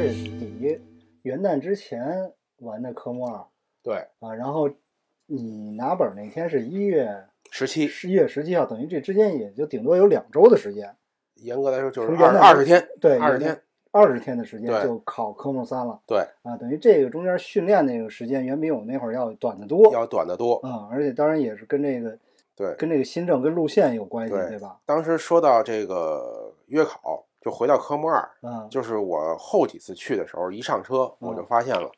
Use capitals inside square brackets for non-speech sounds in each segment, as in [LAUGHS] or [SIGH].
二月底元旦之前玩的科目二对，啊，然后你拿本儿那天是一月十七，十一月十七号，等于这之间也就顶多有两周的时间，严格来说就是二二十天，对，二十天，二十天的时间就考科目三了对，啊，等于这个中间训练那个时间远比我们那会儿要短得多要短得多。啊，而且当然也是跟这个对，跟这个新政跟路线有关系，对对吧？当时说到这个约考，就回到科目二，嗯，就是我后几次去的时候，一上车我就嗯发现了，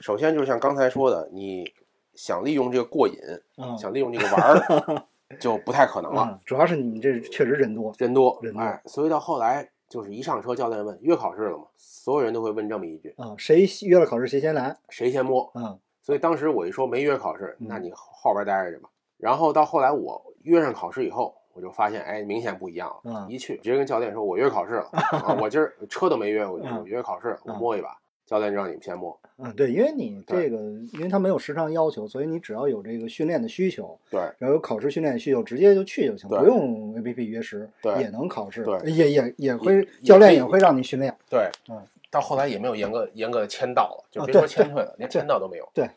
首先就像刚才说的，你想利用这个过瘾，嗯想利用这个玩儿，[LAUGHS] 就不太可能了。嗯，主要是你这确实人多，人多人，多哎，所以到后来就是一上车，教练问约考试了吗？所有人都会问这么一句，啊，谁约了考试谁先来，谁先摸？嗯所以当时我一说没约考试，嗯那你后边待着去吧。然后到后来我约上考试以后，我就发现，哎，明显不一样了。嗯一去直接跟教练说，我约考试了，[LAUGHS] 啊、我今儿车都没约，我嗯我约考试，我嗯摸一把。教练就让你们先摸，嗯，对，因为你这个，因为他没有时长要求，所以你只要有这个训练的需求，对然后有考试训练的需求，直接就去就行，对不用 A P P 约时，对也能考试，对也也也会也教练也会让你训练，对，嗯。到后来也没有严格严格的签到了，就啊别说签退了，连签到都没有。对。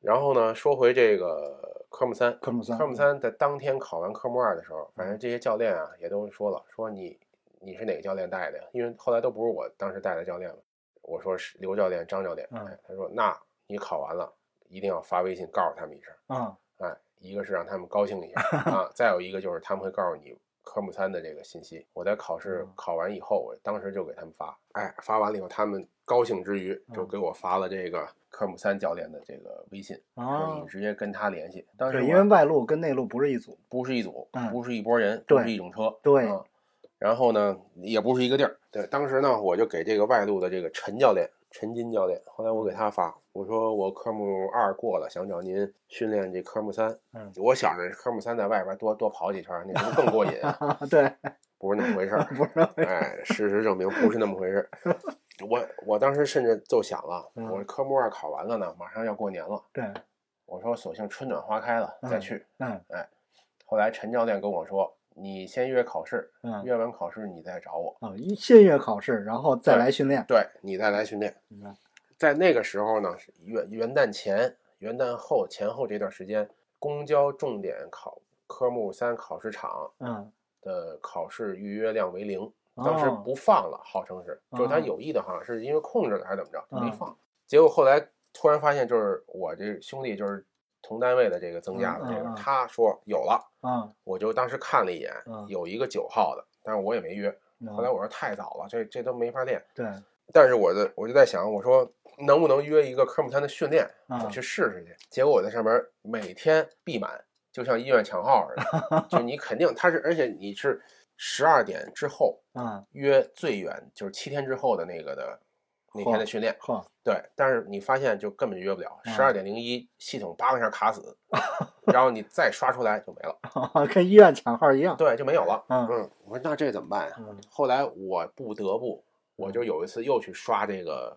然后呢，说回这个科目三，科目三，科目三在当天考完科目二的时候，反正这些教练啊也都说了，说你你是哪个教练带的呀？因为后来都不是我当时带的教练了。我说是刘教练、张教练。嗯哎，他说那你考完了，一定要发微信告诉他们一声。啊，哎，一个是让他们高兴一下 [LAUGHS] 啊，再有一个就是他们会告诉你科目三的这个信息。我在考试嗯考完以后，我当时就给他们发，哎，发完了以后，他们高兴之余就嗯给我发了这个科目三教练的这个微信，你，直接跟他联系。当时对，因为外路跟内路不是一组，不是一组，嗯不是一拨人，对不是一种车，对嗯然后呢，也不是一个地儿。对，当时呢，我就给这个外路的这个陈教练，陈金教练，后来我给他发，我说我科目二过了，想找您训练这科目三。嗯，我想着科目三在外边多多跑几圈，那更过瘾？[LAUGHS] 啊，对，不是那么回事儿。[LAUGHS] 不是，哎，事实证明不是那么回事儿。[LAUGHS] 我我当时甚至就想了，嗯我科目二考完了呢，马上要过年了，对，我说索性春暖花开了再嗯去。嗯哎后来陈教练跟我说，你先约考试，嗯，约完考试你再找我，啊，一先约考试，然后再来训练，对你再来训练。嗯在那个时候呢，是元元旦前、元旦后前后这段时间，公交重点考科目三考试场嗯，的考试预约量为零，当时哦不放了，号称是，就是他哦有意的，好像是因为控制了还是怎么着，没嗯放。结果后来突然发现，就是我这兄弟就是同单位的这个增加的这个，他说有了，啊，我就当时看了一眼，嗯有一个九号的，但是我也没约。后后来我说太早了，这这都没法练。对，但是我的我就在想，我说能不能约一个科目三的训练，啊我去试试去。结果我在上面每天必满，就像医院抢号似的，[LAUGHS] 就你肯定他是，而且你是十二点之后嗯，约最远就是七天之后的那个的那天的训练，呵，对。但是你发现就根本就约不了，嗯十二点零一系统叭一下卡死，[LAUGHS] 然后你再刷出来就没了，[LAUGHS] 跟医院抢号一样，对，就没有了。嗯嗯，我说那这怎么办呀？嗯后来我不得不，我就有一次又去刷这个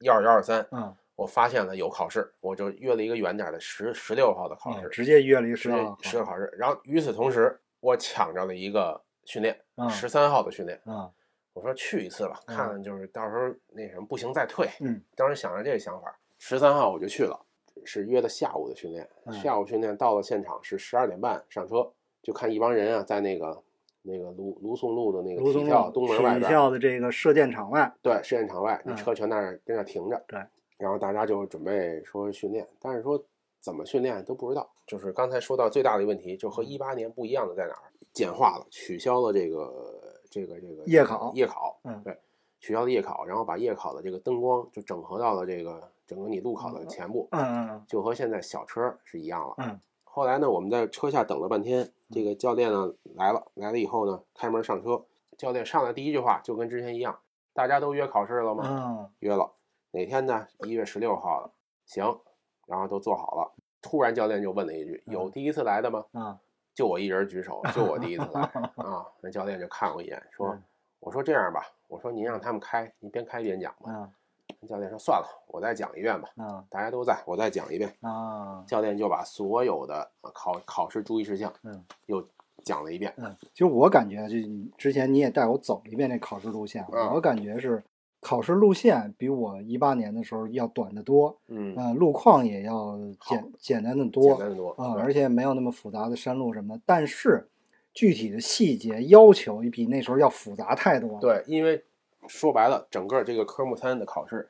幺二幺二三，嗯，我发现了有考试，我就约了一个远点的十十六号的考试，嗯直接约了一个十号十六考试。然后与此同时，我抢着了一个训练，嗯十三号的训练。嗯我说去一次吧，嗯看看就是到时候那什么不行再退。嗯当时想着这个想法，十三号我就去了，是约的下午的训练。嗯下午训练到了现场是十二点半上车，就看一帮人啊在那个那个卢卢颂路的那个体校东门外边，体校的这个射箭场外，对，射箭场外，你嗯车全在那儿跟那儿停着。对，然后大家就准备说训练，但是说怎么训练都不知道。就是刚才说到最大的一个问题，就和嗯一八年不一样的在哪儿？简化了，取消了这个这个这个夜考夜考，嗯对，取消了夜考，然后把夜考的这个灯光就整合到了这个整个你路考的前部，嗯嗯就和现在小车是一样了。嗯后来呢，我们在车下等了半天，这个教练呢来了，来了以后呢，开门上车，教练上来第一句话就跟之前一样，大家都约考试了吗？嗯约了，哪天呢？一月十六号了，行，然后都做好了。突然教练就问了一句：“有嗯第一次来的吗嗯？”就我一人举手，就我第一次来 [LAUGHS] 啊。那教练就看我一眼，说嗯：“我说这样吧，我说您让他们开，您边开边讲吧。嗯”教练说：“算了，我再讲一遍吧，嗯大家都在，我再讲一遍。”啊教练就把所有的呃考考试注意事项，嗯，又讲了一遍。嗯，其实我感觉，就之前你也带我走了一遍这考试路线，嗯我感觉是考试路线比我一八年的时候要短得多，嗯，呃，路况也要简简单的多简单的多啊，对而且没有那么复杂的山路什么的。但是具体的细节要求也比那时候要复杂太多了。，对，因为说白了，整个这个科目三的考试，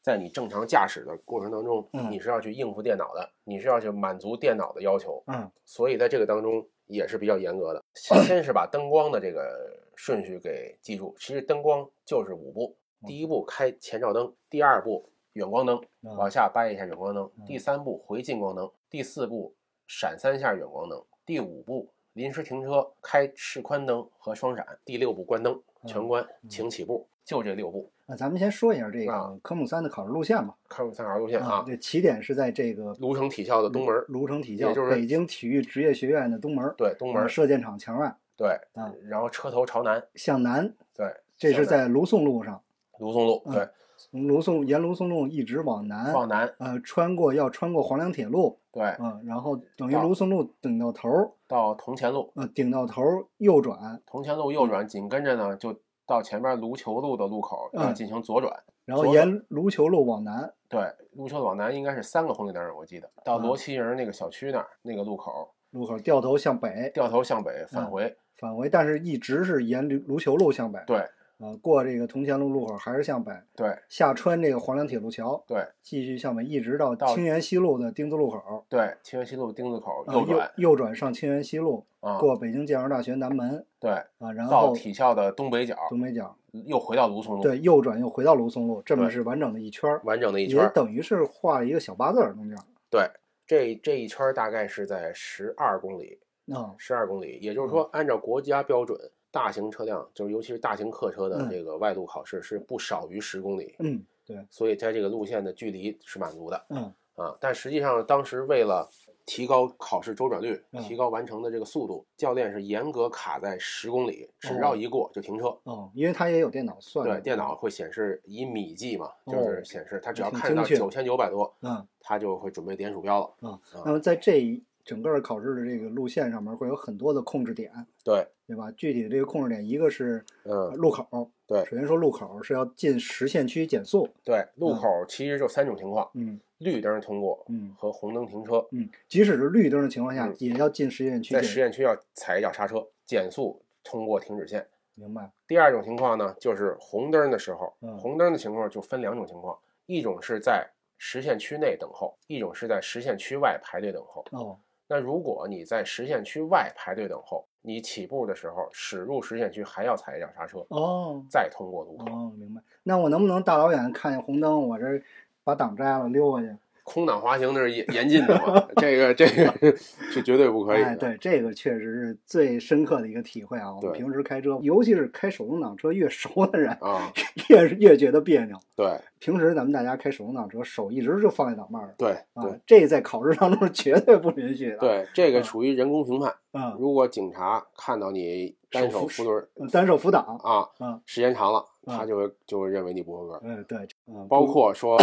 在你正常驾驶的过程当中，嗯你是要去应付电脑的，你是要去满足电脑的要求，嗯所以在这个当中也是比较严格的。先先是把灯光的这个顺序给记住，其实灯光就是五步，第一步开前照灯，第二步远光灯，嗯往下掰一下远光灯嗯，第三步回近光灯，第四步闪三下远光灯，第五步临时停车开示宽灯和双闪，第六步关灯全关，请起步，就这六步。那咱们先说一下这啊个科目三的考试路线吧。科目三考试路线啊，这起点是在这个卢城体校的东门儿，卢城体校，也就是北京体育职业学院的东门儿，对，东门射箭场墙外对啊，然后车头朝南，向南，对，这是在卢宋路上，卢松路，嗯对，从卢宋沿卢淞路一直往南，往南，呃，穿过要穿过黄梁铁路，对，嗯，然后等于到卢宋路顶到头儿，到铜钱路，呃，顶到头儿右转，铜钱路右转，紧跟着呢就到前边卢球路的路口要嗯进行左转，然后沿卢球路往南，对，路球路往南应该是三个红绿灯，我记得到嗯罗旗营那个小区那儿那个路口，路口掉头向北掉头向北返嗯回，返回，但是一直是沿卢卢球路向北，对呃，过这个铜钱路路口还是向北，对下穿这个黄梁铁路桥，对继续向北，一直到到清源西路的丁字路口，对，清源西路丁字口呃右转右转上清源西路，啊，过北京建设大学南门对，啊，然后到后体校的东北角，东北角，又回到卢松路，对，右转又回到卢松路，这么是完整的一圈儿，完整的一圈儿，也等于是画了一个小八字儿中间。对，这这一圈儿大概是在十二公里，啊，十二公里，也就是嗯说，按照国家标准，大型车辆就是尤其是大型客车的嗯这个外路考试是不少于十公里，嗯，对，所以在这个路线的距离是满足的嗯啊。但实际上，当时为了提高考试周转率，嗯提高完成的这个速度，教练是严格卡在十公里，只要一过就停车。哦，因为它也有电脑算。对，电脑会显示以米计嘛，就哦是显示他只要看到九千九百多，嗯他就会准备点鼠标了。啊，那么在这一整个考试的这个路线上面会有很多的控制点，对，对吧？具体的这个控制点，一个是嗯，路口，对首先说路口是要进实线区减速，对，路嗯口其实就三种情况：嗯绿灯通过嗯和红灯停车。嗯，即使是绿灯的情况下嗯，也要进实线区在实线区要踩一脚刹车，减速通过停止线。明白？第二种情况呢，就是红灯的时候，嗯红灯的情况就分两种情况，一种是在实线区内等候，一种是在实线区外排队等候。哦，那如果你在实线区外排队等候，你起步的时候驶入实线区还要踩一脚刹车，哦，再通过路口。哦，明白。那我能不能大老远看见红灯，我这儿把档摘了溜过去？空挡滑行那是严严禁的嘛，这个这个是绝对不可以的。哎，对，这个确实是最深刻的一个体会啊。我们平时开车，尤其是开手动挡车越熟的人，啊，越是越觉得别扭。对平时咱们大家开手动挡车，手一直就放在档把上对啊对，这在考试当中是绝对不允许的。，对，这个嗯属于人工评判。嗯，如果警察看到你单手手扶扶轮嗯单手扶挡，啊，嗯时间长了，嗯他就会就会认为你不合格。嗯，对，嗯，包括说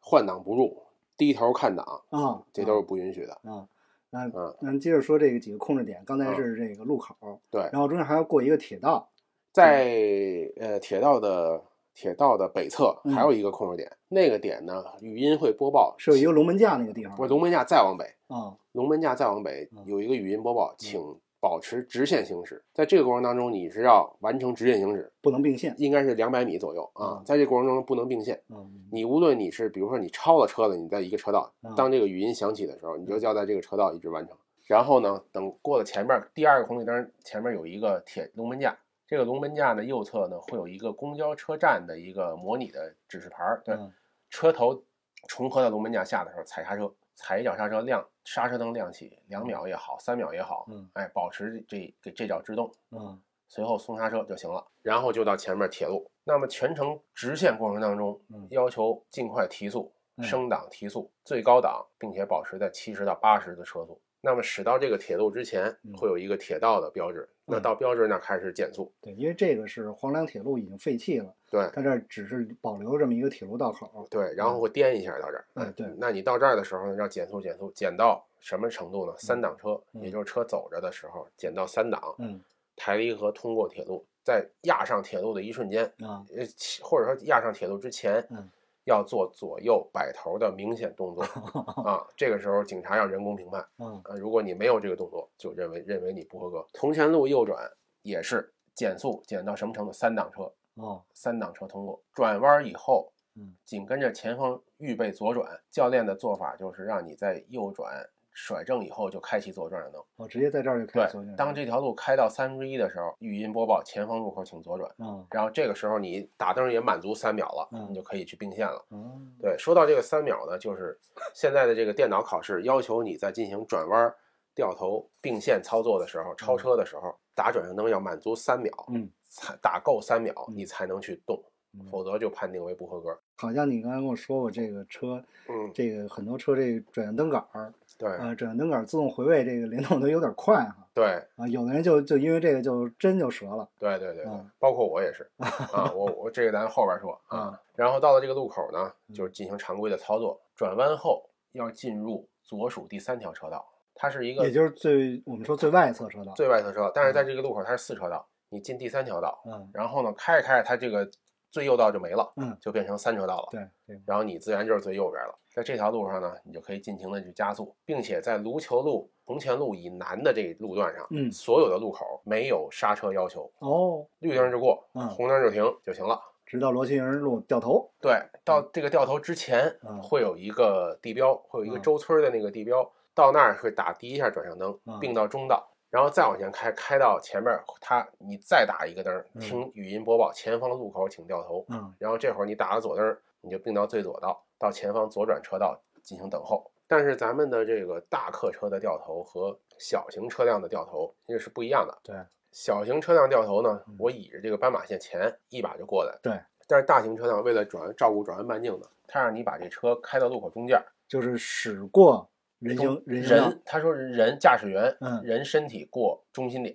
换挡不入、低头看档，啊，这都是不允许的。啊。那嗯，咱接着说这个几个控制点，刚才嗯是这个路口，对，然后中间还要过一个铁道，在呃铁道的铁道的北侧嗯还有一个控制点，那个点呢语音会播报，是有一个龙门架那个地方不是龙门架再往北，啊，龙门架再往北嗯有一个语音播报，请保持直线行驶。在这个过程当中，你是要完成直线行驶，不能并线。应该是两百米左右啊嗯。在这个过程中不能并线。嗯，你无论你是比如说你超了车了，你在一个车道嗯，当这个语音响起的时候，你就要在这个车道一直完成。然后呢，等过了前面第二个红绿灯前面有一个铁龙门架，这个龙门架的右侧呢会有一个公交车站的一个模拟的指示牌儿，对，嗯车头重合到龙门架下的时候踩刹车，踩一脚刹车亮刹车灯亮起，两秒也好，三秒也好，嗯。哎，保持这这这脚制动，嗯。随后松刹车就行了，然后就到前面铁路。那么全程直线过程当中嗯，要求尽快提速，嗯升档提速，最高档，并且保持在七十到八十的车速。那么驶到这个铁路之前嗯，会有一个铁道的标志，那嗯到标志那儿开始减速。对，因为这个是黄梁铁路已经废弃了，对它这儿只是保留这么一个铁路道口。对，然后会颠一下到这儿。哎对那你到这儿的时候呢，要减速减速，减到什么程度呢？三档车，嗯也就是车走着的时候，减到三档，嗯抬离合通过铁路，在压上铁路的一瞬间，啊，呃，或者说压上铁路之前，嗯要做左右摆头的明显动作 [LAUGHS] 啊。这个时候警察要人工评判嗯啊，如果你没有这个动作，就认为认为你不合格。铜钱路右转也是减速减到什么程度？三档车，哦，三档车通过，转弯以后，嗯，紧跟着前方预备左转。教练的做法就是让你在右转甩正以后就开启左转向灯。我直接在这儿就开对始左转，当这条路开到三分之一的时候，语音播报前方路口请左转。嗯，然后这个时候你打灯也满足三秒了，嗯你就可以去并线了。嗯，对，说到这个三秒呢，就是现在的这个电脑考试要求你在进行转弯、掉头、并线操作的时候，超车的时候打转向灯要满足三秒，嗯，才打够三秒嗯你才能去动，嗯否则就判定为不合格。好像你刚才跟我说过，这个车，嗯，这个很多车这个转向灯杆儿，对呃，转向灯杆自动回位，这个联动的有点快哈。对啊，有的人就就因为这个就针就折了。对对对对嗯，包括我也是 [LAUGHS] 啊，我我这个咱后边说啊。然后到了这个路口呢，就是进行常规的操作，转弯后要进入左数第三条车道，它是一个也就是最我们说最外侧车道。最外侧车道，但是在这个路口它是四车道，你进第三条道，嗯，然后呢开着开着它这个最右道就没了，嗯，就变成三车道了，对对，然后你自然就是最右边了。在这条路上呢，你就可以尽情的去加速，并且在卢球路、铜钱路以南的这路段上，嗯所有的路口没有刹车要求，哦，绿灯就过，嗯红灯就停就行了。直到罗庆营路掉头。对，到这个掉头之前嗯会有一个地标，会有一个嗯周村的那个地标，到那儿会打第一下转向灯嗯，并到中道，然后再往前开，开到前面，它你再打一个灯，嗯听语音播报前方路口请掉头，嗯然后这会儿你打了左灯，你就并到最左道，到前方左转车道进行等候。但是咱们的这个大客车的掉头和小型车辆的掉头这是不一样的。对，小型车辆掉头呢嗯，我倚着这个斑马线前一把就过来。对，但是大型车辆为了转照顾转弯半径呢，它让你把这车开到路口中间儿，就是驶过人行人他说人驾驶员，嗯人身体过中心点，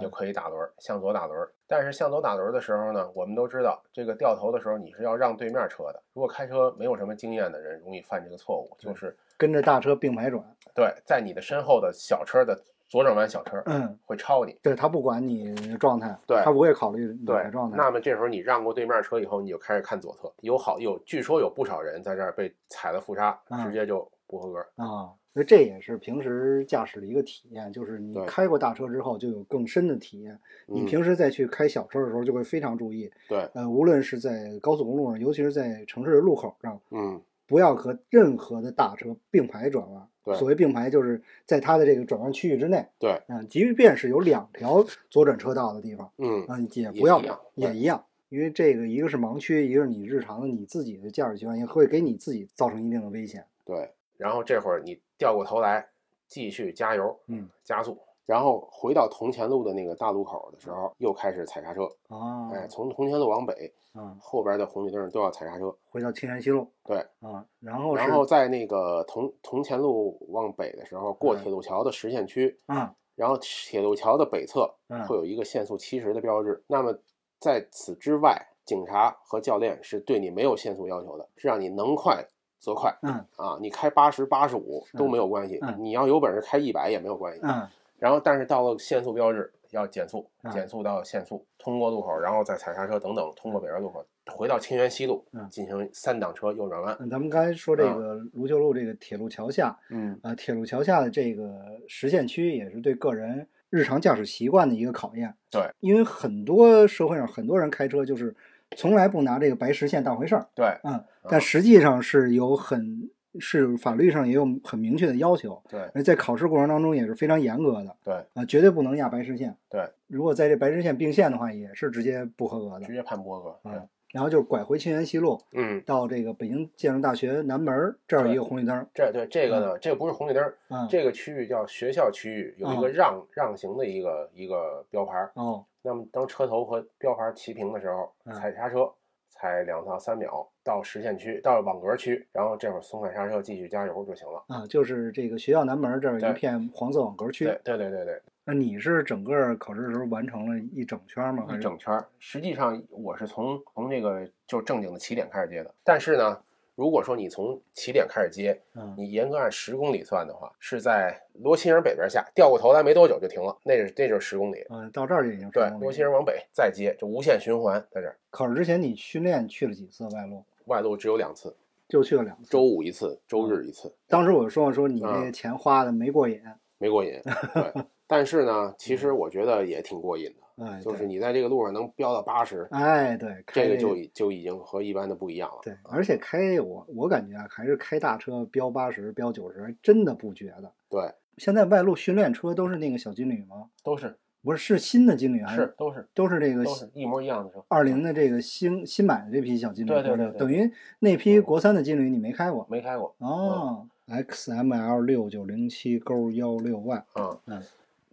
就可以打轮，向左打轮。但是向左打轮的时候呢，我们都知道，这个掉头的时候你是要让对面车的。如果开车没有什么经验的人，容易犯这个错误，就是跟着大车并排转。对，在你的身后的小车的左转弯小车嗯，会超你。对他不管你的状态，对他不会考虑你对的状，态。那么这时候你让过对面车以后，你就开始看左侧，有好有，据说有不少人在这儿被踩了副刹，嗯直接就不合格。啊，所以这也是平时驾驶的一个体验，就是你开过大车之后就有更深的体验。你嗯平时再去开小车的时候就会非常注意，对，呃，无论是在高速公路上，尤其是在城市的路口上，嗯，不要和任何的大车并排转弯。对所谓并排，就是在它的这个转弯区域之内。对，嗯、即便是有两条左转车道的地方，嗯，嗯、也不要也一样，因为这个一个是盲区，一个是你日常的你自己的驾驶习惯，也会给你自己造成一定的危险。对，然后这会儿你掉过头来，继续加油，嗯，加速，然后回到铜钱路的那个大路口的时候，又开始踩刹车。啊，哎，从铜钱路往北，嗯，后边的红绿灯都要踩刹车。回到青山西路对，啊，然后然后在那个铜铜钱路往北的时候，过嗯铁路桥的实线区，嗯，然后铁路桥的北侧嗯会有一个限速七十的标志。那么在此之外，警察和教练是对你没有限速要求的，是让你能快则快嗯啊，你开八十、八十五都嗯没有关系，嗯你要有本事开一百也没有关系。嗯然后，但是到了限速标志要减速，嗯减速到限速，通过路口，然后再踩刹车等等，通过北边路口回到清源西路嗯进行三档车右转弯。嗯，咱们刚才说这啊个卢秀路这个铁路桥下嗯，啊，铁路桥下的这个实线区也是对个人日常驾驶习惯的一个考验。对，因为很多社会上很多人开车就是从来不拿这个白实线当回事儿，对嗯，但实际上是有很是法律上也有很明确的要求，对而在考试过程当中也是非常严格的对，啊，绝对不能压白实线。对，如果在这白实线并线的话，也是直接不合格的直。接判不合格。对啊，然后就是拐回清源西路，嗯，到这个北京建筑大学南门儿这儿有一个红绿灯，这对这个呢，这个不是红绿灯，嗯，这个区域叫学校区域，有一个嗯让让行的一个一个标牌儿。哦，那么当车头和标牌齐平的时候，嗯踩刹车，踩两到三秒到实线区，到网格区，然后这会儿松开刹车，继续加油就行了。啊，就是这个学校南门儿这儿有一片黄色网格区。对对对对对，那你是整个考试的时候完成了一整圈吗？还一整圈儿。实际上我是从从这个就正经的起点开始接的，但是呢，如果说你从起点开始接，嗯你严格按十公里算的话，是在罗齐营北边下，掉过头来没多久就停了，那是那就是十公里。嗯，到这儿就已经对成，功了罗齐营往北再接，就无限循环在这儿。考试之前你训练去了几次外路？外路只有两次，就去了两次。周五一次，嗯周日一次，当时我就说说你这嗯个钱花的没过瘾，没过瘾。对，[LAUGHS] 但是呢，其实我觉得也挺过瘾的，哎，就是你在这个路上能飙到八十，哎，对，这个就已就已经和一般的不一样了。对，而且开我我感觉啊，还是开大车飙八十、飙九十，还真的不觉得。对，现在外路训练车都是那个小金旅吗？都是不是，是新的金旅还是都是都是这个是一模一样的车。二零的这个新新买的这批小金旅？对对对对等于那批国三的金旅你没开过没开过，哦。XML 六九零七勾幺六 Y，嗯，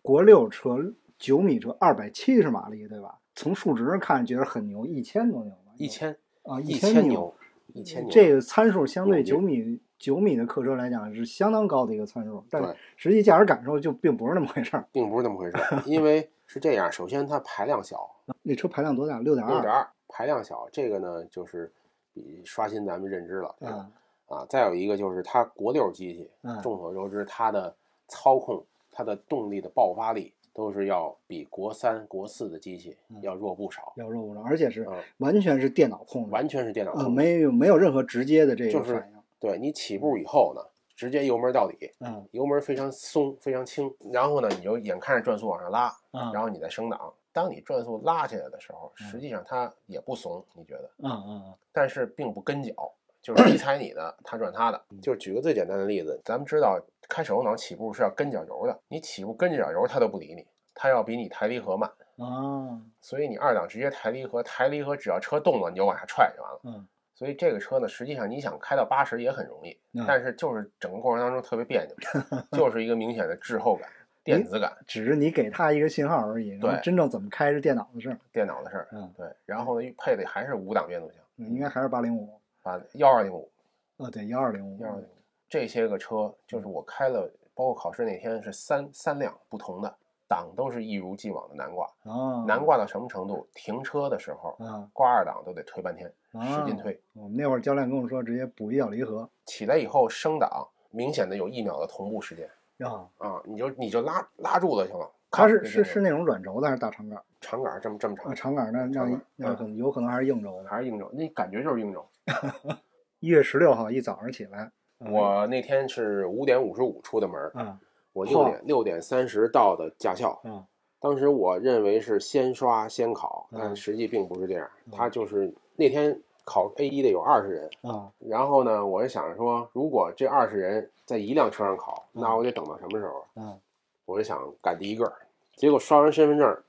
国六车九米车二百七十马力，对吧？从数值上看觉得很牛，一千多牛吧？一千啊，一千千牛，一千牛。这个参数相对九米九米的客车来讲是相当高的一个参数，但实际驾驶感受就并不是那么回事儿。[LAUGHS] 并不是那么回事儿，[LAUGHS] 因为是这样，首先它排量小，那车排量多大？六点二。六点二，排量小，这个呢就是比刷新咱们认知了，这个啊啊，再有一个就是它国六机器，嗯众所周知，它的操控、它的动力的爆发力都是要比国三、国四的机器嗯要弱不少，要弱不少，而且是嗯完全是电脑控制，完全是电脑呃，控制。没有没有任何直接的这个就是反应。对你起步以后呢，直接油门到底，嗯油门非常松，非常轻，然后呢，你就眼看着转速往上拉，啊然后你再升档。当你转速拉起来的时候，嗯实际上它也不怂，你觉得？啊啊但是并不跟脚，就是 [CLEARS THROAT] 你踩你的，他转他的。嗯就举个最简单的例子，咱们知道开手动挡起步是要跟脚油的，你起步跟着脚油，他都不理你，他要比你抬离合慢。啊所以你二档直接抬离合，抬离合只要车动了，你就往下踹就完了。嗯所以这个车呢，实际上你想开到八十也很容易，嗯但是就是整个过程当中特别别扭，[LAUGHS] 就是一个明显的滞后感、电子感、只是你给他一个信号而已，对真正怎么开是电脑的事儿。电脑的事儿。嗯，对，然后呢，配的还是五档变速箱，应该还是八零五。啊，幺二零五。啊，对，幺二零五。幺二零五这些个车，就是我开了，包括考试那天是三三辆不同的档，都是一如既往的难挂。啊，难挂到什么程度？停车的时候啊，挂二档都得推半天，啊使劲推。我们那会儿教练跟我说，直接补一脚离合。起来以后升档，明显的有一秒的同步时间啊，啊，你就你就拉拉住了就行了。它是是是那种软轴的还是大长杆？长杆儿这么这么啊，长，长杆那那那嗯可能有可能还是硬轴的。还是硬轴？那感觉就是硬轴。[LAUGHS] 一月十六号一早上起来，嗯我那天是五点五十五出的门儿，啊我六点六点三十到的驾校。嗯当时我认为是先刷先考，嗯但实际并不是这样。嗯他就是那天考 A 一的有二十人，啊然后呢，我就想着说，如果这二十人在一辆车上考，嗯那我得等到什么时候？嗯我就想赶第一个。结果刷完身份证，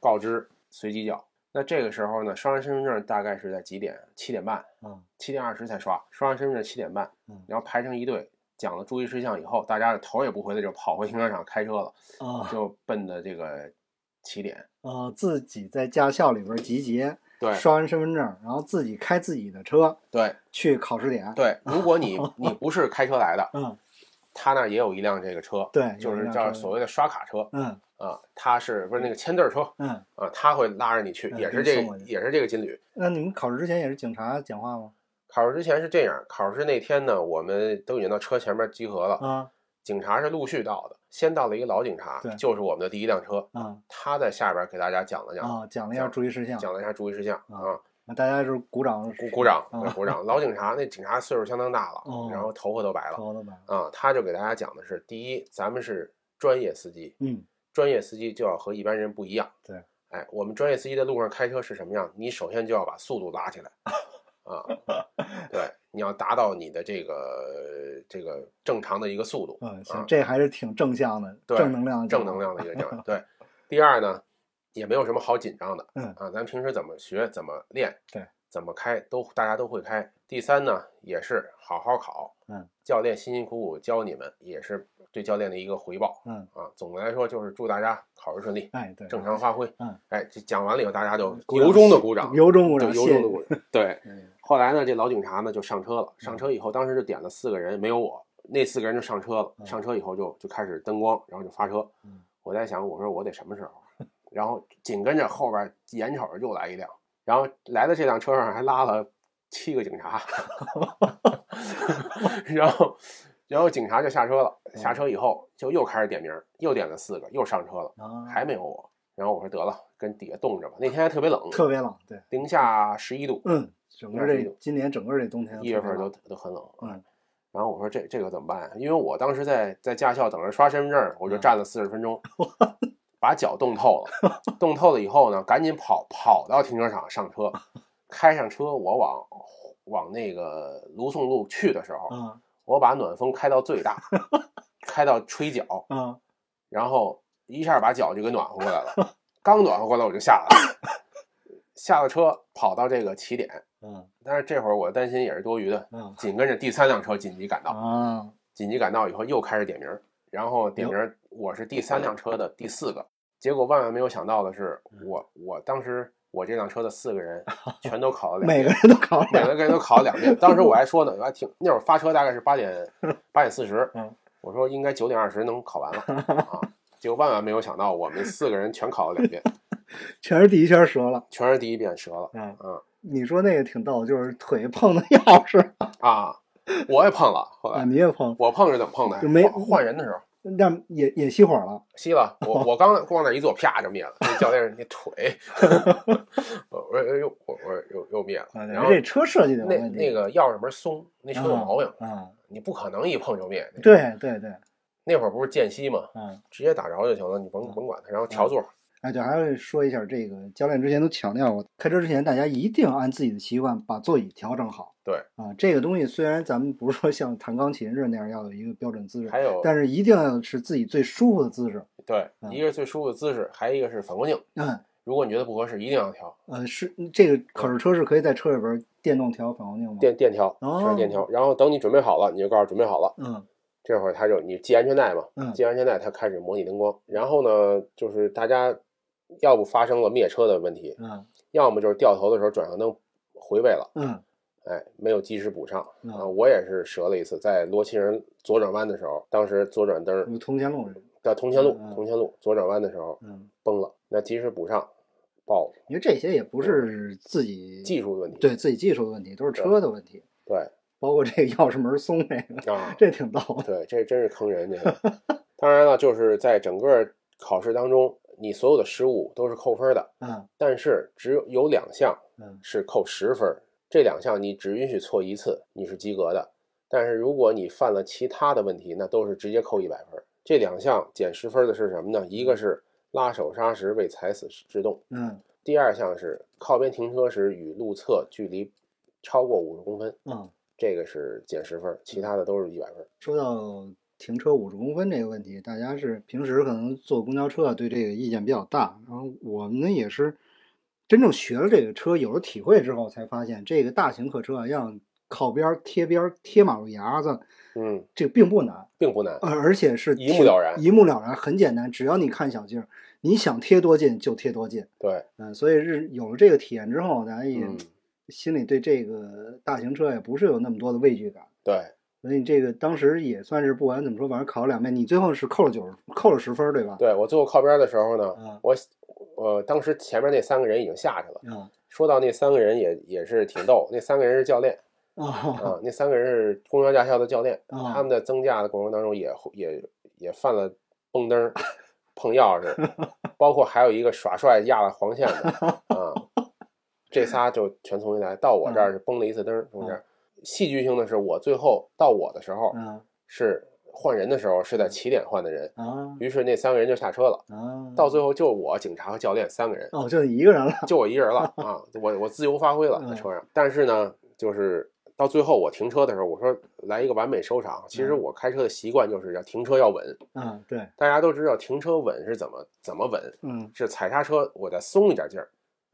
告知随机叫。那这个时候呢，刷完身份证大概是在几点？七点半，嗯七点二十才刷。刷完身份证七点半嗯，然后排成一队，讲了注意事项以后，大家头也不回的就跑回停车场开车了，啊就奔的这个起点。啊！自己在驾校里边集结，对刷完身份证，然后自己开自己的车对去考试点。对，如果你 [LAUGHS] 你不是开车来的，嗯他那儿也有一辆这个车，对就是叫所谓的刷卡车嗯啊，他是不是那个签字儿车嗯，啊？他会拉着你去，嗯也是这个也是这个金旅。那你们考试之前也是警察讲话吗？考试之前是这样，考试那天呢，我们都已经到车前面集合了，啊警察是陆续到的，先到了一个老警察对，就是我们的第一辆车，啊他在下边给大家讲了讲，啊！讲了一下注意事项，讲了一下注意事项啊啊，那大家就是鼓掌鼓鼓掌，鼓掌。老警察那警察岁数相当大了哦，然后头发都白了头都白了。啊，他就给大家讲的是，第一，咱们是专业司机，嗯专业司机就要和一般人不一样。对，哎，我们专业司机在路上开车是什么样？你首先就要把速度拉起来，[LAUGHS] 啊，对，你要达到你的这个这个正常的一个速度，嗯，啊行，这还是挺正向的，对正能量的，正能量的一个讲。[LAUGHS] 对，第二呢，也没有什么好紧张的，嗯啊，咱平时怎么学怎么练，对，怎么开都大家都会开。第三呢，也是好好考，嗯，教练辛辛苦苦教你们，也是对教练的一个回报。嗯，啊，总的来说就是祝大家考试顺利，哎，对，正常发挥。嗯，哎，这讲完了以后，大家就由衷的鼓掌，由衷鼓掌，由衷的鼓掌。对，嗯后来呢，这老警察呢就上车了。上车以后，当时就点了四个人，没有我，那四个人就上车了。嗯上车以后就就开始灯光，然后就发车嗯。我在想，我说我得什么时候？然后紧跟着后边眼瞅着又来一辆，然后来的这辆车上还拉了七个警察 [LAUGHS] [LAUGHS] 然后然后警察就下车了，下车以后就又开始点名，又点了四个，又上车了，啊，还没有我。然后我说得了，跟底下冻着吧。那天还特别冷，特别冷，对，零下十一度，嗯，整个这今年整个这冬天一月份都都很冷。嗯，然后我说这这个怎么办呀？因为我当时在在驾校等着刷身份证，我就嗯站了四十分钟，[LAUGHS] 把脚冻透了。冻透了以后呢，赶紧跑跑到停车场上车，[LAUGHS] 开上车，我往往那个卢宋路去的时候，啊我把暖风开到最大，[LAUGHS] 开到吹脚，嗯然后一下把脚就给暖和过来了。刚暖和过来我就下来了，下了车跑到这个起点，嗯。但是这会儿我担心也是多余的，嗯紧跟着第三辆车紧急赶到，啊，紧急赶到以后又开始点名儿，然后点名儿我是第三辆车的第四个，结果万万没有想到的是，我我当时我这辆车的四个人 [LAUGHS] 全都考了两遍，每个人都考每个人都考了两遍。当时我还说呢，我还挺那会儿发车大概是八点 [LAUGHS] 八点四十嗯，我说应该九点二十能考完了 [LAUGHS] 啊，结果万万没有想到，我们四个人全考了两遍，全是第一圈折了。全是第一遍折了嗯嗯你说那个挺逗，就是腿碰的钥匙啊，我也碰了，后啊，来你也碰，我碰是怎么碰的就？没换换人的时候。但也也熄火了。熄了，[LAUGHS] 我我刚往那一坐，啪就灭了。那教练那腿，[LAUGHS] 我我又我我又又灭了。啊，然后这车设计的那。那个钥匙门松，那车有毛病，啊，你不可能一碰就灭。对对对，那会儿不是间隙嘛，嗯，直接打着就行了，你甭甭管它。然后调座，哎，对，还要说一下，这个教练之前都强调过，开车之前大家一定按自己的习惯把座椅调整好。对啊，这个东西虽然咱们不是说像弹钢琴似的那样要有一个标准姿势，还有但是一定要是自己最舒服的姿势。对，嗯一个是最舒服的姿势，还有一个是反光镜。嗯，如果你觉得不合适，一定要调呃，是这个考试车是可以在车里边电动调反光镜吗？电电调，哦全是电调。然后等你准备好了，你就告诉准备好了，嗯这会儿他就你系安全带嘛，嗯系安全带，他开始模拟灯光。然后呢，就是大家要不发生了灭车的问题，嗯要么就是掉头的时候转向灯回位了，嗯哎，没有及时补上。嗯啊，我也是折了一次，在罗齐人左转弯的时候，当时左转灯有通前路是吧？到铜钱路嗯嗯，铜钱路左转弯的时候嗯，崩了，那及时补上，爆了，因为这些也不是自己技术的问题。对自己技术的问题，都是车的问题，对包括这个钥匙门松这个，啊，这挺逗的。对，这真是坑人这个。[LAUGHS] 当然了，就是在整个考试当中，你所有的失误都是扣分的，嗯但是只有有两项嗯是扣十分儿，这两项你只允许错一次，你是及格的。但是如果你犯了其他的问题，那都是直接扣一百分。这两项减十分的是什么呢？一个是拉手刹时未踩死制动，嗯第二项是靠边停车时与路侧距离超过五十公分，嗯，这个是减十分，其他的都是一百分儿。说到停车五十公分这个问题，大家是平时可能坐公交车啊，对这个意见比较大。然后我们呢也是真正学了这个车，有了体会之后，才发现这个大型客车啊，要靠边儿贴边儿贴马路牙子，嗯，这个并不难，并不难。而而且是一目了然一目了然，很简单，只要你看小径儿，你想贴多近就贴多近。对，嗯，所以是有了这个体验之后，咱也嗯，心里对这个大型车也不是有那么多的畏惧感。对，所以这个当时也算是不管怎么说，反正考了两遍，你最后是扣了九十，扣了十分，对吧？对我最后靠边的时候呢，嗯我我当时前面那三个人已经下去了。啊说到那三个人也也是挺逗，那三个人是教练啊啊，那三个人是公交驾校的教练，啊他们在增驾的过程当中也也也犯了崩灯儿、碰钥匙，包括还有一个耍帅压了黄线的 [LAUGHS] 啊，这仨就全重新来。到我这儿是崩了一次灯儿，中间。戏剧性的是，我最后到我的时候啊是换人的时候是在起点换的人，啊于是那三个人就下车了。啊！到最后就我警察和教练三个人，哦，就你一个人了。就我一人了 [LAUGHS] 啊！我我自由发挥了在车上，但是呢，就是到最后我停车的时候，我说来一个完美收场。其实嗯我开车的习惯就是要停车要稳，啊，对，大家都知道停车稳是怎么怎么稳，嗯是踩刹车我再松一点劲儿，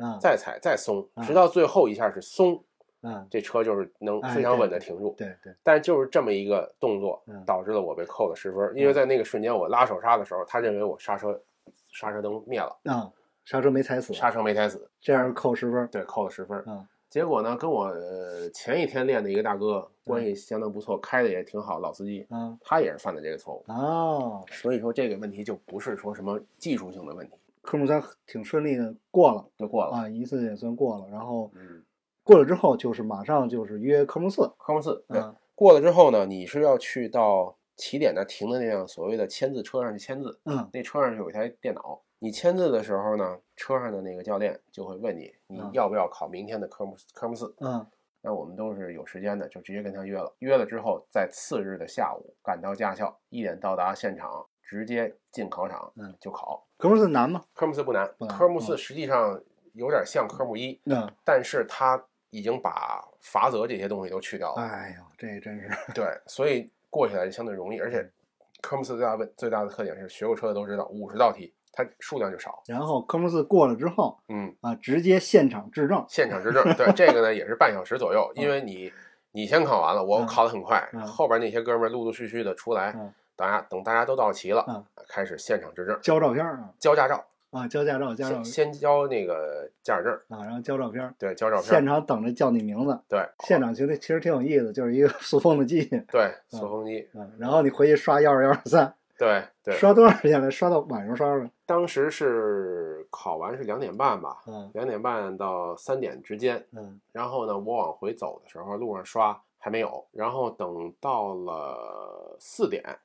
啊再踩再松，嗯直到最后一下是松，啊，这车就是能哎非常稳的停住。对对，但就是这么一个动作嗯，导致了我被扣了十分，因为在那个瞬间我拉手刹的时候，他认为我刹车刹车灯灭了，啊，刹车没踩死，刹车没踩死，这样扣十分儿。对，扣了十分。嗯结果呢，跟我呃前一天练的一个大哥关系相当不错，开的也挺好，老司机，嗯他也是犯的这个错误。哦，所以说这个问题就不是说什么技术性的问题，科目三挺顺利的过了就过了。啊，一次也算过了。然后嗯，过了之后就是马上就是约科目四，科目四，对，嗯过了之后呢，你是要去到起点那停的那辆所谓的签字车上去签字，嗯那车上有一台电脑，你签字的时候呢，车上的那个教练就会问你，你嗯要不要考明天的科目科目四？嗯那我们都是有时间的，就直接跟他约了。约了之后，在次日的下午赶到驾校，一点到达现场，直接进考场，嗯就考。科目四难吗？科目四不难，不难科目四嗯实际上有点像科目一，嗯，但是它已经把罚则这些东西都去掉了。哎呦，这真是，对，所以过起来就相对容易，而且科目四最大问最大的特点是学过车的都知道，五十道题它数量就少。然后科目四过了之后嗯，啊，直接现场质证，现场质证，对这个呢也是半小时左右，因为你你先考完了，我嗯考得很快，嗯后边那些哥们儿陆陆续续的出来，嗯大家等大家都到齐了，嗯开始现场质证，交照片儿啊交驾照，啊，交驾照，交照先先交那个驾驶证，啊，然后交照片儿，对，交照片现，场等着叫你名字。对，现场其实其实挺有意思，就是一个 [LAUGHS] 塑封的机器，对，塑封机，嗯，然后你回去刷幺二幺二三，对对，刷多长时间了？刷到晚上刷了，当时是考完是两点半吧，嗯两点半到三点之间，嗯然后呢，我往回走的时候，路上刷还没有，然后等到了四点，嗯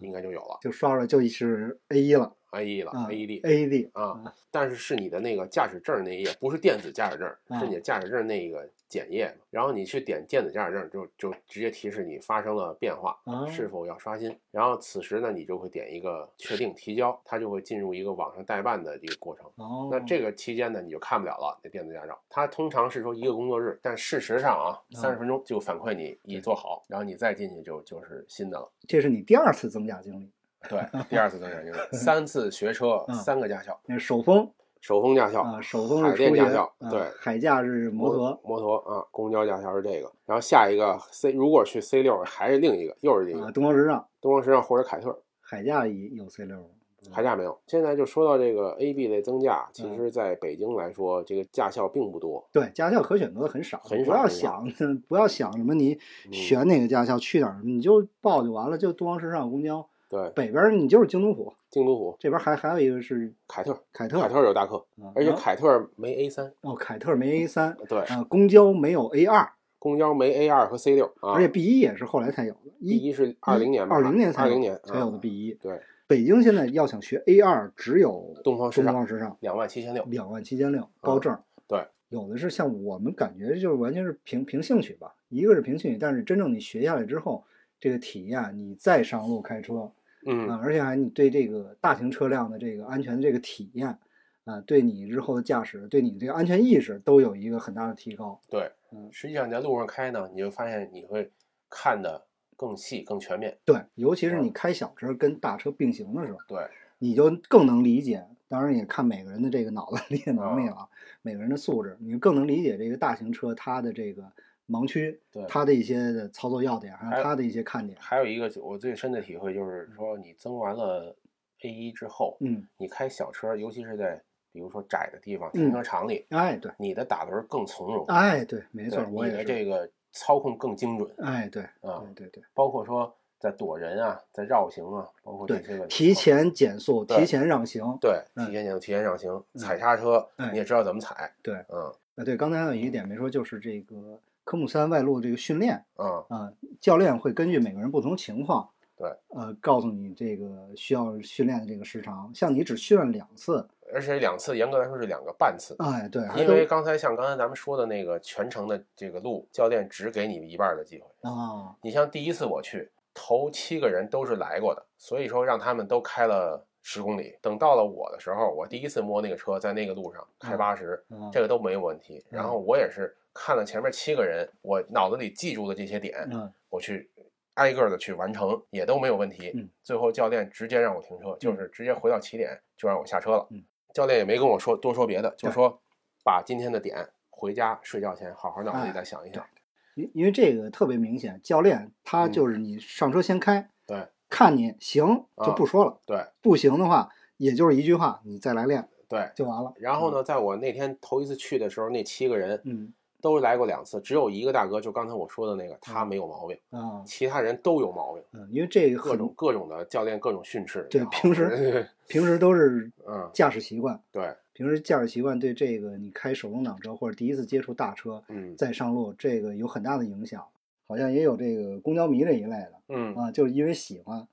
应该就有了就刷出来就是 A 一了，A 一了啊，AED，A 一 D 啊，但是是你的那个驾驶证那一页，不是电子驾驶证，啊是你的驾驶证那个检验，然后你去点电子驾驶证，就就直接提示你发生了变化，啊是否要刷新，然后此时呢，你就会点一个确定提交，它就会进入一个网上代办的这个过程。哦，那这个期间呢，你就看不了了那电子驾照。它通常是说一个工作日，但事实上啊，嗯三十分钟就反馈你已做好，然后你再进去就就是新的了。这是你第二次增驾经历，对，第二次增加经历，[LAUGHS] 三次学车，嗯三个驾校，那手风手风驾校啊，首峰海淀驾校，啊对，海驾是摩托，摩托啊，公交驾校是这个，然后下一个 C，如果去 C 六还是另一个，又是这啊，个东方时尚，东方时尚或者凯特，海驾也有 C 六，海驾没有。现在就说到这个 A B 类增驾，其嗯实在北京来说，这个驾校并不多。对，驾校可选择的很少，不要很少不要想不要想什么你嗯选哪个驾校去哪儿，你就报就完了，就东方时尚公交，对，北边你就是京都府，京都府、这边还还有一个是凯特，凯特，凯特有大课，而且凯特没 A 三，哦，凯特没 A 三，对，啊，公交没有 A 二，公交没 A 二和 C 六啊，而且 B 一也是后来才有的，B 一是二零年吧，二零年才有二零年才有的啊 B 一。对，北京现在要想学 A 二，只有东方时尚东方时尚两万七千六，两万七千六包证。对，有的是像我们感觉就是完全是凭凭兴趣吧，一个是凭兴趣，但是真正你学下来之后，这个体验，你再上路开车，嗯啊，而且还你对这个大型车辆的这个安全的这个体验，啊，对你日后的驾驶，对你这个安全意识都有一个很大的提高。对嗯，实际上你在路上开呢，你就发现你会看的更细、更全面。对，尤其是你嗯开小车跟大车并行的时候，对，你就更能理解。当然也看每个人的这个脑子理解能力了啊，每个人的素质，你更能理解这个大型车它的这个盲区，对它的一些操作要点，还还有有它的一些看点。还有一个我最深的体会就是说，你增完了 A 一之后，嗯，你开小车，尤其是在比如说窄的地方，嗯停车场里，哎，对，你的打轮更从容，哎，对，没没错，我你的也。这个操控更精准哎，对，啊，对对对。包括说在躲人啊，在绕行啊，包括这对些个提前减速，提前让行。对嗯提前减速提前让行，嗯踩刹车哎你也知道怎么踩，对，嗯啊，对，刚才还有一点没说，就是这个科目三外路这个训练嗯，啊，教练会根据每个人不同情况，对，呃，告诉你这个需要训练的这个时长。像你只训练两次，而且两次严格来说是两个半次，哎，对，因为刚才像刚才咱们说的那个全程的这个路，教练只给你一半的机会。啊，你像第一次我去，头七个人都是来过的，所以说让他们都开了十公里。等到了我的时候，我第一次摸那个车，在那个路上开嗯八十、嗯这个都没有问题。然后我也是看了前面七个人，我脑子里记住的这些点，嗯，我去挨个的去完成，也都没有问题。嗯最后教练直接让我停车，就是直接回到起点就让我下车了。嗯教练也没跟我说多说别的，就说把今天的点回家睡觉前好好脑子里哎再想一想。因因为这个特别明显，教练他嗯就是你上车先开，对看你行就啊不说了，对不行的话，也就是一句话，你再来练对。就完了。然后呢，在我那天头一次去的时候，那七个人嗯都来过两次，只有一个大哥，就刚才我说的那个，他没有毛病，啊，其他人都有毛病，嗯，因为这个各种各种的教练各种训斥。对平时 [LAUGHS] 平时都是嗯，驾驶习惯，对，平时驾驶习惯对这个你开手动挡车或者第一次接触大车嗯再上路，这个有很大的影响。好像也有这个公交迷这一类的嗯，啊，就是因为喜欢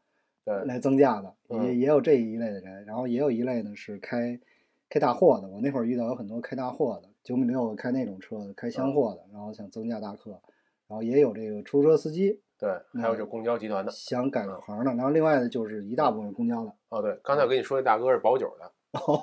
对，来增驾的，嗯也也有这一类的人。然后也有一类呢是开开大货的，我那会儿遇到有很多开大货的，九米六开那种车的，开厢货的，然后想增驾大客。然后也有这个出租车司机对，还有这公交集团的。想改个行的，然后另外的就是一大部分公交的。哦，对，刚才我跟你说那大哥是保九的，[LAUGHS] 哦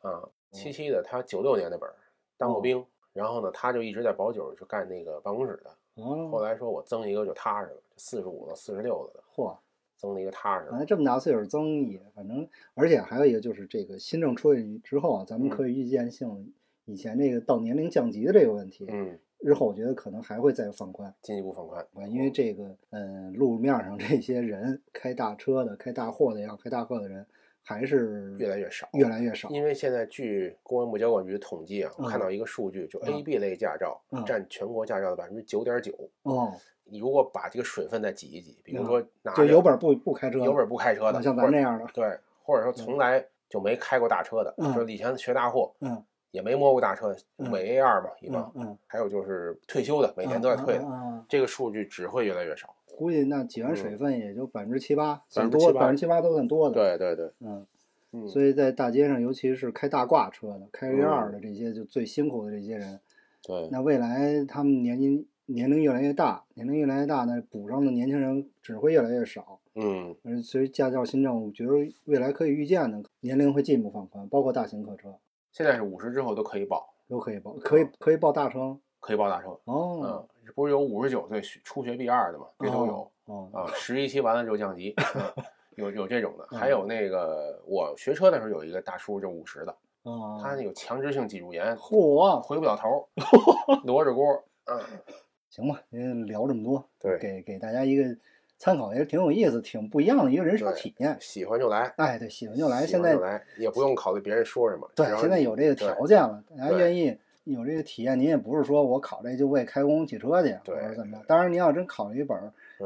啊，七七的，他九六年的本儿，当过兵，然后呢，他就一直在保九就干那个办公室的。后哦，来说我增一个就踏实了，四十五到四十六的，嚯，增了一个踏实的。反正这么大岁数增也，反正而且还有一个就是这个新政出去之后啊，咱们嗯可以预见性以前这个到年龄降级的这个问题，嗯，日后我觉得可能还会再放宽。进一步放宽啊，因为这个，嗯，路面上这些人开大车的、开大货的也好、开大客的人，还是越来越少，越来越少。因为现在据公安部交管局统计啊，我看嗯到一个数据，就嗯 A、B 类驾照嗯占全国驾照的百分之九点九。哦，你如果把这个水分再挤一挤，比如嗯说拿着就有本儿不不开车的，有本不开车的，啊像咱这样的，对，或者说从来就没开过大车的，嗯说以前学大货嗯也没摸过大车的，嗯伪 A 二嘛一嗯帮，嗯，还有就是退休的，每年都在退的，这个数据只会越来越少。估计那挤完水分也就百分之七八，算7%多，百分之七八都算多的。，对对对，嗯，嗯，所以在大街上，尤其是开大挂车的、开 A 二嗯的这些，就最辛苦的这些人，对，那未来他们年龄年龄越来越大，年龄越来越大，那补上的年轻人只会越来越少。嗯，所以驾照新政，我觉得未来可以预见的年龄会进一步放宽，包括大型客车现在是五十之后都可以报，都可以报，可以可以报大车可以报大车。哦。嗯，不是有五十九岁初学 B 二的吗？这都有哦啊，十一期完了就降级，[LAUGHS] 嗯有有这种的，嗯。还有那个我学车的时候有一个大叔就五十的，哦，他那有强直性脊柱炎，嚯，回不了头，[LAUGHS] 挪着锅，嗯，行吧，您聊这么多，对。给给大家一个参考，也是挺有意思、挺不一样的一个人生体验。喜欢就来，哎，对，喜欢就来。喜现在欢就来，也不用考虑别人说什么。对现在有这个条件了，大家愿意有这个体验，您也不是说我考这就为开公共汽车去，或对者怎么着。当然，您要真考了一本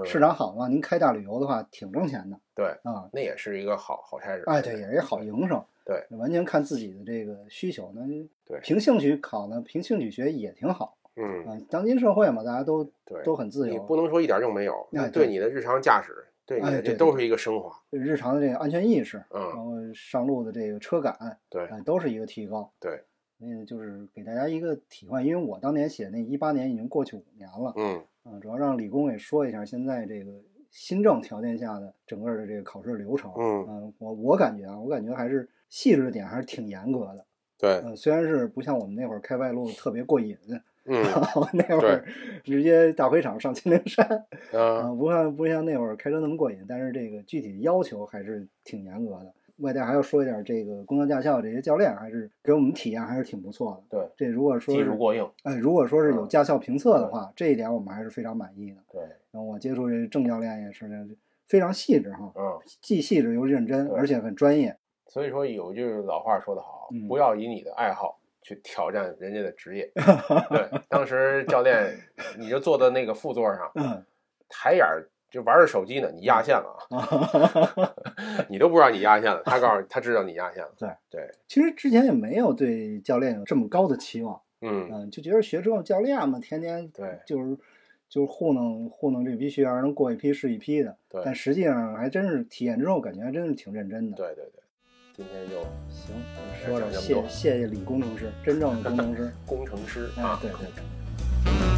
市场好的话，您开大旅游的话，挺挣钱的对，啊。那也是一个好好差事。哎，对，也是一好营生。对，完全看自己的这个需求。那对凭兴趣考呢，凭兴趣学也挺好。嗯，啊，当今社会嘛，大家都对，都很自你由，不能说一点用没有，哎对对你的日常驾驶，对你这都是一个升华。日常的这个安全意识，嗯然嗯，后上路的这个车感，对哎，都是一个提高。对，嗯，就是给大家一个体会，因为我当年写那一八年已经过去五年了，嗯，嗯，主要让李工也说一下现在这个新政条件下的整个的这个考试流程。嗯我我感觉啊，我感觉还是细致的点还是挺严格的。对，嗯，虽然是不像我们那会儿开外路特别过瘾，嗯那会儿直接大回场上秦岭山，啊，啊，不像不像那会儿开车那么过瘾，但是这个具体要求还是挺严格的。外带还要说一点，这个公交驾校这些教练还是给我们体验还是挺不错的。对，这如果说技术过硬，哎，如果说是有嗯驾校评测的话，这一点我们还是非常满意的。对，然后我接触这郑教练也是非常细致哈，嗯，既细致又认真，而且很专业。所以说有一句老话说得好嗯，不要以你的爱好去挑战人家的职业。[LAUGHS] 对，当时教练你就坐在那个副座上，嗯抬眼儿就玩着手机呢，你压线了 [LAUGHS] 你都不知道你压线了，他告诉他知道你压线了。对对，其实之前也没有对教练有这么高的期望，嗯，嗯，就觉得学车教练嘛，天天对就是就是糊弄糊弄这批学员，能过一批是一批的。对但实际上还真是体验之后，感觉还真是挺认真的。对对对，今天就行，说着谢谢谢李工程师，真正的工程师。[LAUGHS] 工程师哎啊，，对对对。